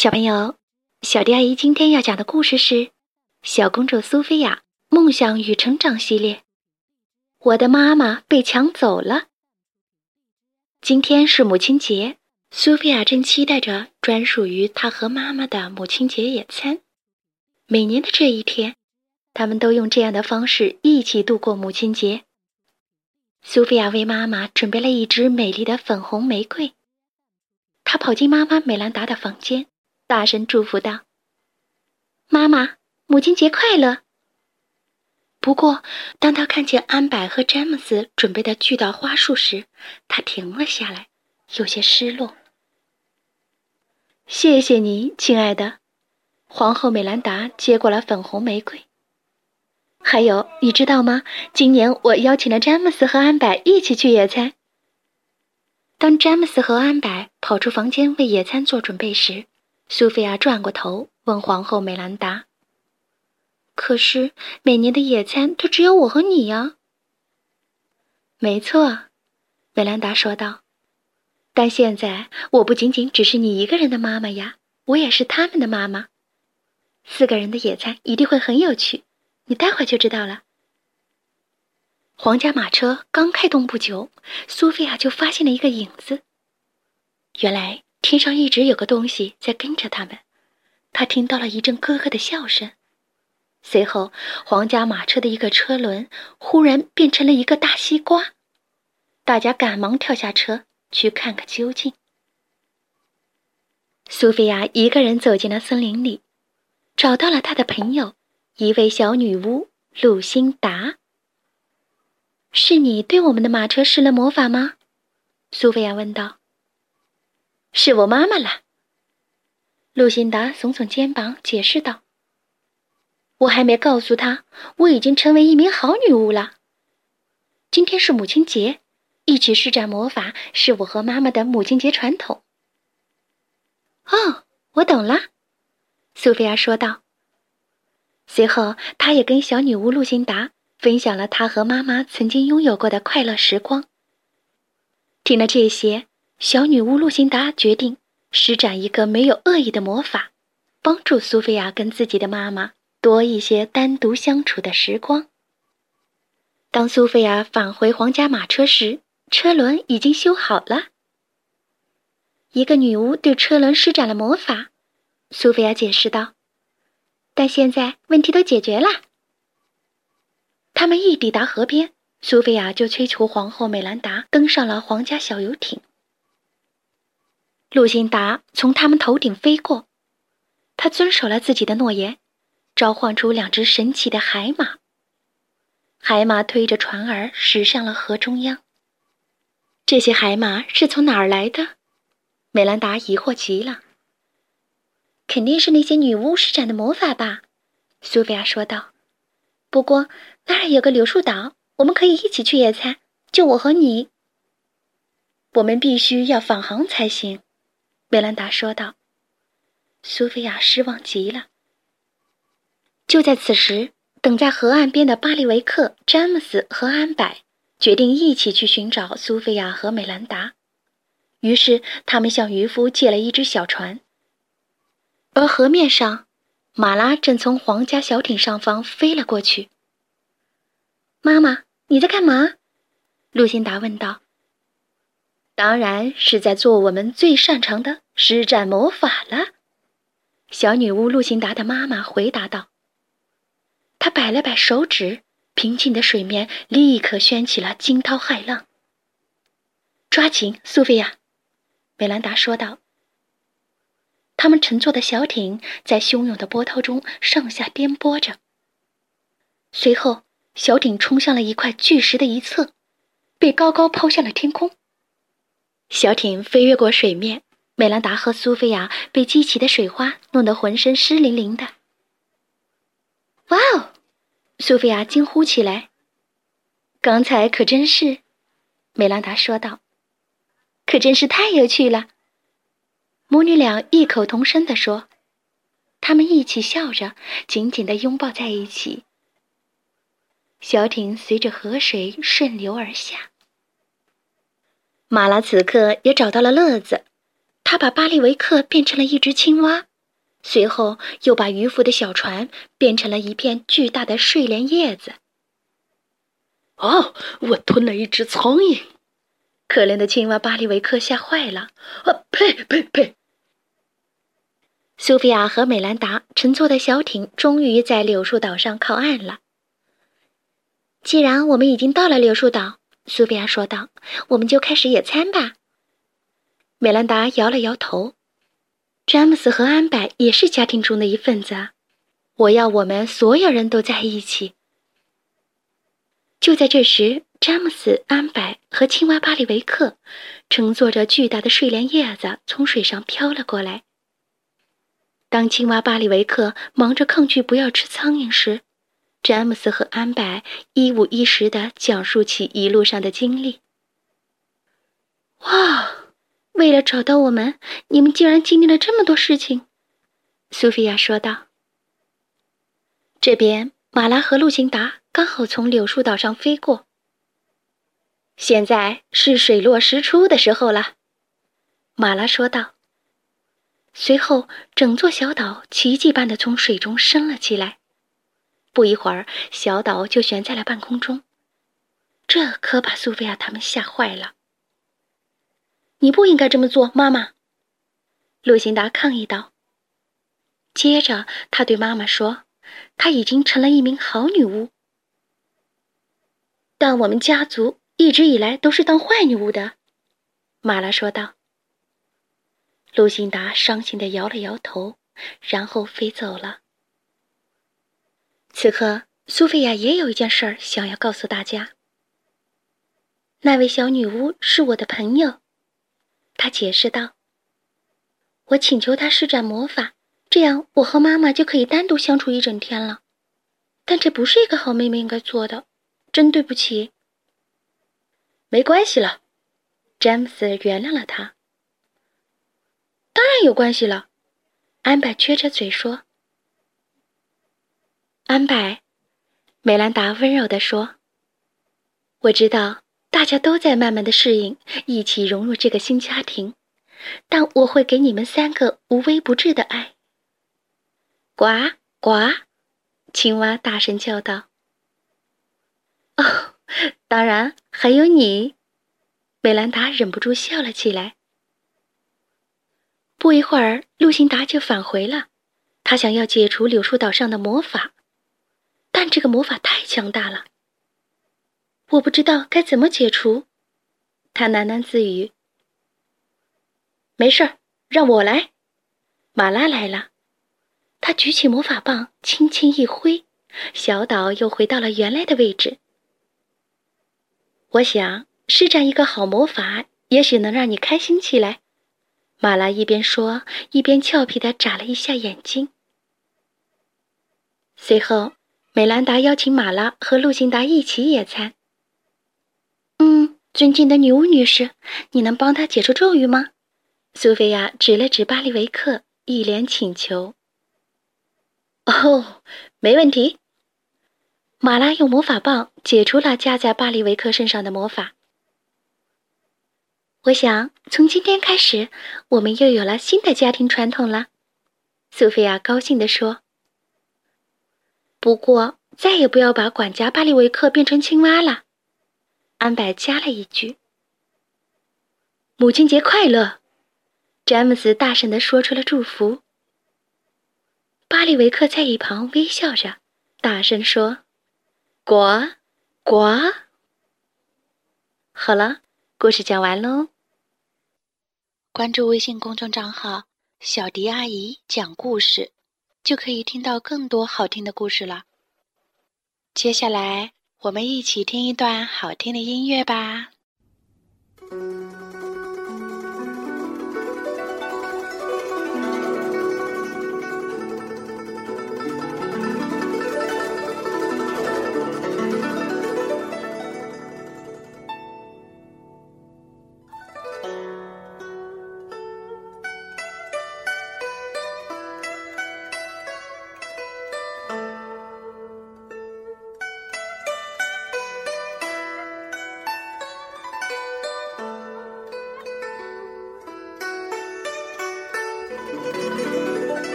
小朋友，小迪阿姨今天要讲的故事是《小公主苏菲亚梦想与成长系列》。我的妈妈被抢走了。今天是母亲节，苏菲亚正期待着专属于她和妈妈的母亲节野餐。每年的这一天，他们都用这样的方式一起度过母亲节。苏菲亚为妈妈准备了一支美丽的粉红玫瑰。她跑进妈妈美兰达的房间。大声祝福道：“妈妈，母亲节快乐！”不过，当他看见安柏和詹姆斯准备的巨大花束时，他停了下来，有些失落。谢谢你，亲爱的。皇后美兰达接过了粉红玫瑰。还有，你知道吗？今年我邀请了詹姆斯和安柏一起去野餐。当詹姆斯和安柏跑出房间为野餐做准备时，苏菲亚转过头问皇后美兰达：“可是每年的野餐都只有我和你呀。”“没错。”美兰达说道，“但现在我不仅仅只是你一个人的妈妈呀，我也是他们的妈妈。四个人的野餐一定会很有趣，你待会就知道了。”皇家马车刚开动不久，苏菲亚就发现了一个影子。原来。天上一直有个东西在跟着他们，他听到了一阵咯咯的笑声，随后皇家马车的一个车轮忽然变成了一个大西瓜，大家赶忙跳下车去看个究竟。苏菲亚一个人走进了森林里，找到了她的朋友，一位小女巫露辛达。是你对我们的马车施了魔法吗？苏菲亚问道。是我妈妈了。露辛达耸耸肩膀，解释道：“我还没告诉她，我已经成为一名好女巫了。今天是母亲节，一起施展魔法是我和妈妈的母亲节传统。”哦，我懂了，苏菲亚说道。随后，她也跟小女巫露辛达分享了她和妈妈曾经拥有过的快乐时光。听了这些。小女巫露辛达决定施展一个没有恶意的魔法，帮助苏菲亚跟自己的妈妈多一些单独相处的时光。当苏菲亚返回皇家马车时，车轮已经修好了。一个女巫对车轮施展了魔法，苏菲亚解释道：“但现在问题都解决了。”他们一抵达河边，苏菲亚就催求皇后美兰达登上了皇家小游艇。陆辛达从他们头顶飞过，他遵守了自己的诺言，召唤出两只神奇的海马。海马推着船儿驶上了河中央。这些海马是从哪儿来的？美兰达疑惑极了。肯定是那些女巫施展的魔法吧？苏菲亚说道。不过那儿有个柳树岛，我们可以一起去野餐，就我和你。我们必须要返航才行。梅兰达说道：“苏菲亚失望极了。”就在此时，等在河岸边的巴利维克、詹姆斯和安柏决定一起去寻找苏菲亚和美兰达。于是，他们向渔夫借了一只小船。而河面上，马拉正从皇家小艇上方飞了过去。“妈妈，你在干嘛？”露辛达问道。当然是在做我们最擅长的施展魔法了，小女巫露辛达的妈妈回答道。她摆了摆手指，平静的水面立刻掀起了惊涛骇浪。抓紧，苏菲亚，美兰达说道。他们乘坐的小艇在汹涌的波涛中上下颠簸着。随后，小艇冲向了一块巨石的一侧，被高高抛向了天空。小艇飞越过水面，美兰达和苏菲亚被激起的水花弄得浑身湿淋淋的。哇哦！苏菲亚惊呼起来。刚才可真是，美兰达说道，可真是太有趣了。母女俩异口同声地说，他们一起笑着，紧紧地拥抱在一起。小艇随着河水顺流而下。马拉此刻也找到了乐子，他把巴利维克变成了一只青蛙，随后又把渔夫的小船变成了一片巨大的睡莲叶子。哦，我吞了一只苍蝇！可怜的青蛙巴利维克吓坏了。啊，呸呸呸！苏菲亚和美兰达乘坐的小艇终于在柳树岛上靠岸了。既然我们已经到了柳树岛，苏菲亚说道：“我们就开始野餐吧。”美兰达摇了摇头。詹姆斯和安柏也是家庭中的一份子，我要我们所有人都在一起。就在这时，詹姆斯、安柏和青蛙巴里维克乘坐着巨大的睡莲叶子从水上飘了过来。当青蛙巴里维克忙着抗拒不要吃苍蝇时，詹姆斯和安柏一五一十地讲述起一路上的经历。哇！为了找到我们，你们竟然经历了这么多事情，苏菲亚说道。这边，马拉和路辛达刚好从柳树岛上飞过。现在是水落石出的时候了，马拉说道。随后，整座小岛奇迹般的从水中升了起来，不一会儿，小岛就悬在了半空中。这可把苏菲亚他们吓坏了。你不应该这么做，妈妈。路辛达抗议道。接着，他对妈妈说：“她已经成了一名好女巫。”但我们家族一直以来都是当坏女巫的，马拉说道。路辛达伤心的摇了摇头，然后飞走了。此刻，苏菲亚也有一件事儿想要告诉大家。那位小女巫是我的朋友。她解释道：“我请求她施展魔法，这样我和妈妈就可以单独相处一整天了。但这不是一个好妹妹应该做的，真对不起。”没关系了，詹姆斯原谅了他。当然有关系了，安柏撅着嘴说。安柏，美兰达温柔地说：“我知道。”大家都在慢慢的适应，一起融入这个新家庭，但我会给你们三个无微不至的爱。呱呱，青蛙大声叫道。哦，当然还有你，美兰达忍不住笑了起来。不一会儿，陆辛达就返回了，他想要解除柳树岛上的魔法，但这个魔法太强大了。我不知道该怎么解除，他喃喃自语。没事儿，让我来。马拉来了，他举起魔法棒，轻轻一挥，小岛又回到了原来的位置。我想施展一个好魔法，也许能让你开心起来。马拉一边说，一边俏皮的眨了一下眼睛。随后，美兰达邀请马拉和陆辛达一起野餐。嗯，尊敬的女巫女士，你能帮他解除咒语吗？苏菲亚指了指巴利维克，一脸请求。哦，没问题。马拉用魔法棒解除了加在巴利维克身上的魔法。我想从今天开始，我们又有了新的家庭传统了。苏菲亚高兴地说。不过，再也不要把管家巴利维克变成青蛙了。安柏加了一句：“母亲节快乐！”詹姆斯大声的说出了祝福。巴里维克在一旁微笑着，大声说：“呱，呱！”好了，故事讲完喽。关注微信公众账号“小迪阿姨讲故事”，就可以听到更多好听的故事了。接下来。我们一起听一段好听的音乐吧。